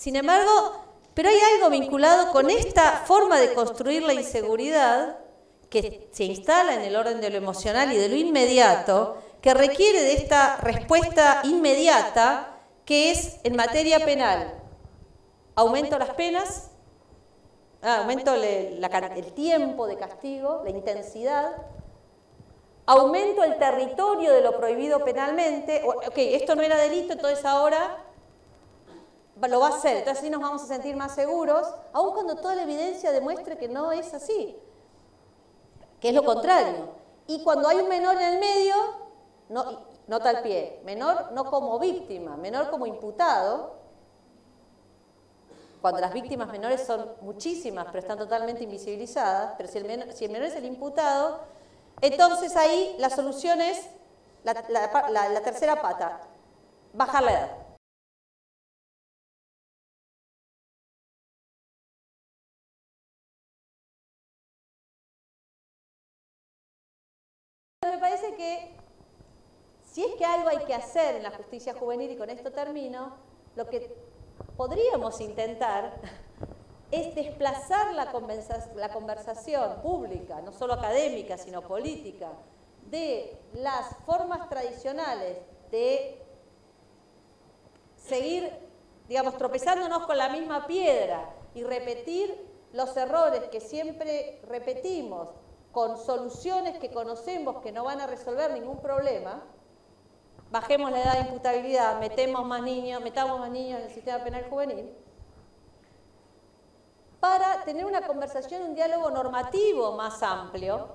Sin embargo, pero hay algo vinculado con esta forma de construir la inseguridad que se instala en el orden de lo emocional y de lo inmediato, que requiere de esta respuesta inmediata que es en materia penal. Aumento las penas, ah, aumento el tiempo de castigo, la intensidad, aumento el territorio de lo prohibido penalmente, ok, esto no era delito, entonces ahora lo va a hacer, entonces así nos vamos a sentir más seguros, aun cuando toda la evidencia demuestre que no es así, que es lo contrario. Y cuando hay un menor en el medio, no, nota al pie, menor no como víctima, menor como imputado, cuando las víctimas menores son muchísimas, pero están totalmente invisibilizadas, pero si el menor, si el menor es el imputado, entonces ahí la solución es la, la tercera pata, bajar la edad. Si es que algo hay que hacer en la justicia juvenil, y con esto termino, lo que podríamos intentar es desplazar la, conversación pública, no solo académica, sino política, de las formas tradicionales de seguir, digamos, tropezándonos con la misma piedra y repetir los errores que siempre repetimos con soluciones que conocemos que no van a resolver ningún problema, bajemos la edad de imputabilidad, metemos más niños, metamos más niños en el sistema penal juvenil, para tener una conversación, un diálogo normativo más amplio,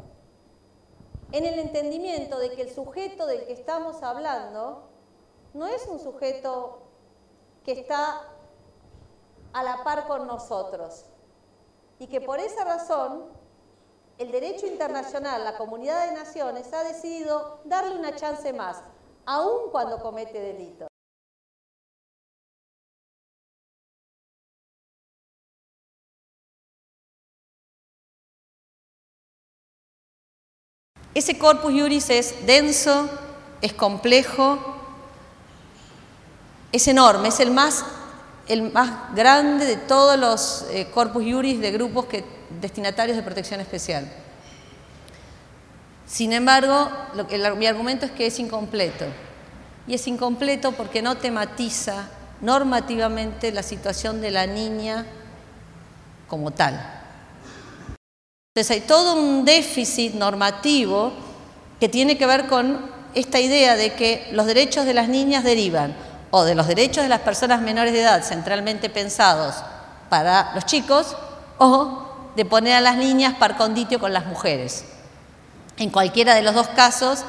en el entendimiento de que el sujeto del que estamos hablando no es un sujeto que está a la par con nosotros y que por esa razón el derecho internacional, la comunidad de naciones, ha decidido darle una chance más, aun cuando comete delitos. Ese corpus juris es denso, es complejo, es enorme, es el más, el más grande de todos los eh, corpus juris de grupos que, destinatarios de protección especial. Sin embargo, mi argumento es que es incompleto. Y es incompleto porque no tematiza normativamente la situación de la niña como tal. Entonces hay todo un déficit normativo que tiene que ver con esta idea de que los derechos de las niñas derivan o de los derechos de las personas menores de edad centralmente pensados para los chicos o de poner a las niñas par conditio con las mujeres. En cualquiera de los dos casos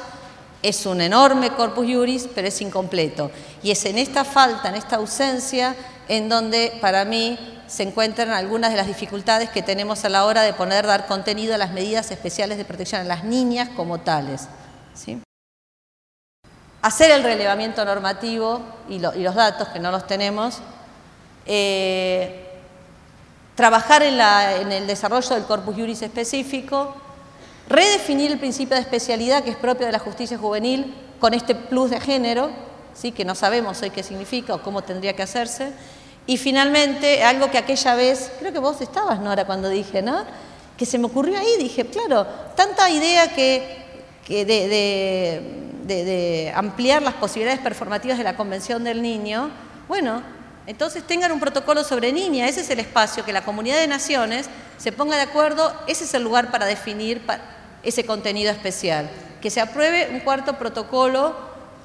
es un enorme corpus juris, pero es incompleto. Y es en esta falta, en esta ausencia, en donde para mí se encuentran algunas de las dificultades que tenemos a la hora de poner, dar contenido a las medidas especiales de protección a las niñas como tales. Hacer el relevamiento normativo y, los datos, que no los tenemos, eh, trabajar en, en, el desarrollo del corpus juris específico, redefinir el principio de especialidad que es propio de la justicia juvenil con este plus de género, ¿sí? que no sabemos hoy qué significa o cómo tendría que hacerse, y finalmente, algo que aquella vez, creo que vos estabas, Nora, cuando dije, ¿no? Que se me ocurrió ahí, dije, claro, tanta idea que, de, ampliar las posibilidades performativas de la Convención del Niño, bueno, entonces tengan un protocolo sobre niña, ese es el espacio, que la comunidad de naciones se ponga de acuerdo, ese es el lugar para definir ese contenido especial, que se apruebe un cuarto protocolo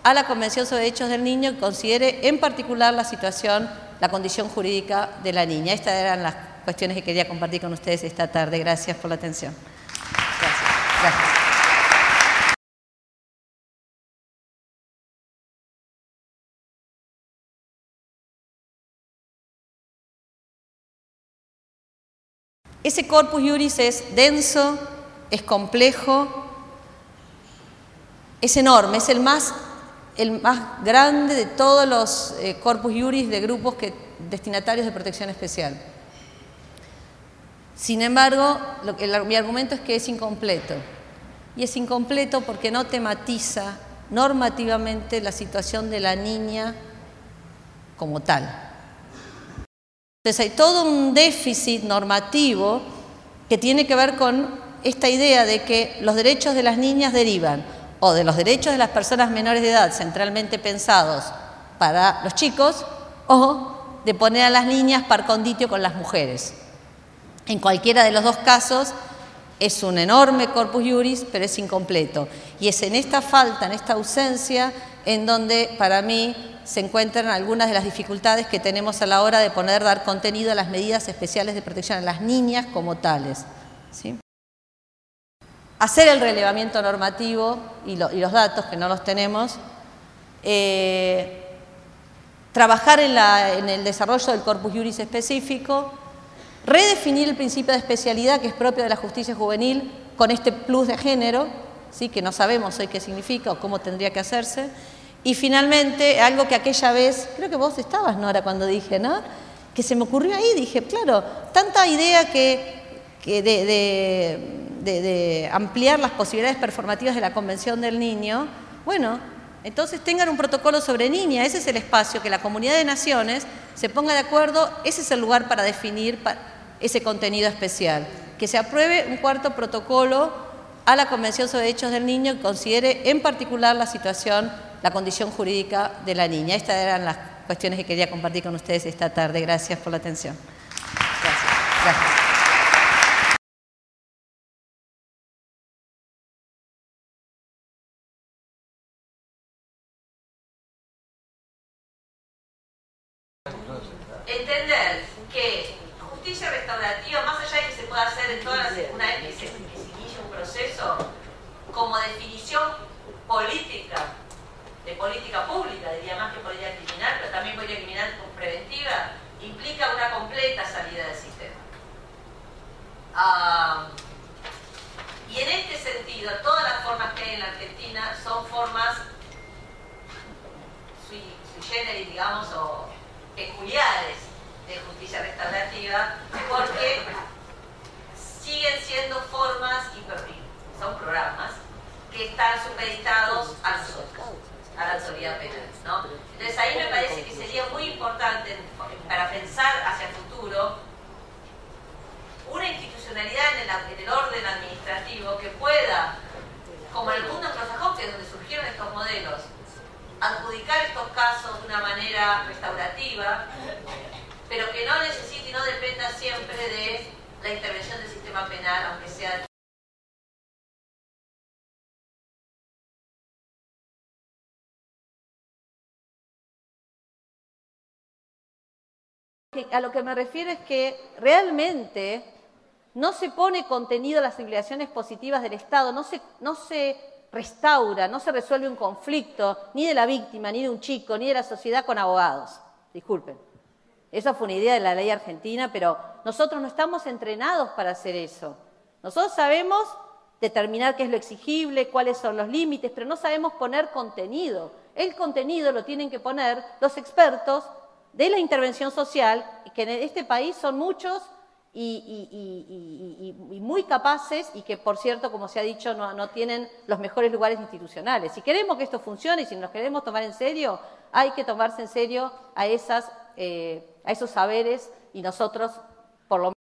a la Convención sobre Derechos del Niño que considere en particular la situación la condición jurídica de la niña. Estas eran las cuestiones que quería compartir con ustedes esta tarde. Gracias por la atención. Gracias. Ese corpus juris es denso, es complejo, es enorme, es el más el más grande de todos los eh, corpus juris de grupos destinatarios de protección especial. Sin embargo, mi argumento es que es incompleto. Y es incompleto porque no tematiza normativamente la situación de la niña como tal. Entonces hay todo un déficit normativo que tiene que ver con esta idea de que los derechos de las niñas derivan o de los derechos de las personas menores de edad centralmente pensados para los chicos o de poner a las niñas par conditio con las mujeres. En cualquiera de los dos casos es un enorme corpus juris, pero es incompleto. Y es en esta falta, en esta ausencia, en donde para mí se encuentran algunas de las dificultades que tenemos a la hora de poner, dar contenido a las medidas especiales de protección a las niñas como tales. Hacer el relevamiento normativo y, los datos, que no los tenemos. Eh, trabajar en, el desarrollo del corpus juris específico, redefinir el principio de especialidad que es propio de la justicia juvenil con este plus de género, ¿sí? que no sabemos hoy qué significa o cómo tendría que hacerse, y finalmente, algo que aquella vez, creo que vos estabas, Nora, cuando dije, ¿no? Que se me ocurrió ahí, dije, claro, tanta idea que, de, ampliar las posibilidades performativas de la Convención del Niño, bueno, entonces tengan un protocolo sobre niña, ese es el espacio, que la comunidad de naciones se ponga de acuerdo, ese es el lugar para definir ese contenido especial, que se apruebe un cuarto protocolo a la Convención sobre Derechos del Niño que considere en particular la situación la condición jurídica de la niña. Estas eran las cuestiones que quería compartir con ustedes esta tarde. Gracias por la atención. Gracias. Entender que justicia restaurativa, más allá de que se pueda hacer en todas las, una vez que se, que se inicia un proceso, como definición política de política pública, diría más que política criminal, pero también política criminal preventiva, implica una completa salida del sistema. Ah, y en este todas las formas que hay en la Argentina son formas sui, generis, digamos, o peculiares de justicia restaurativa, porque siguen siendo formas y son programas que están supeditados a nosotros a la autoridad penal. ¿no? Entonces ahí me parece que sería muy importante para pensar hacia el futuro en el, en el orden administrativo que pueda, como en el mundo que es donde surgieron estos modelos, adjudicar estos casos de una manera restaurativa, pero que no necesite y no dependa siempre de la intervención del sistema penal, aunque sea A lo que me refiero es que realmente no se pone contenido a las obligaciones positivas del Estado, no se, no se restaura, no se resuelve un conflicto ni de la víctima, ni de un chico, ni de la sociedad con abogados. Disculpen. Esa fue una idea de la ley argentina, pero nosotros no estamos entrenados para hacer eso. Nosotros sabemos determinar qué es lo exigible, cuáles son los límites, pero no sabemos poner contenido. El contenido lo tienen que poner los expertos de la intervención social, que en este país son muchos y, muy capaces y que, por cierto, como se ha dicho, no, tienen los mejores lugares institucionales. Si queremos que esto funcione y si nos queremos tomar en serio, hay que tomarse en serio a, esas, eh, a esos saberes y nosotros, por lo menos,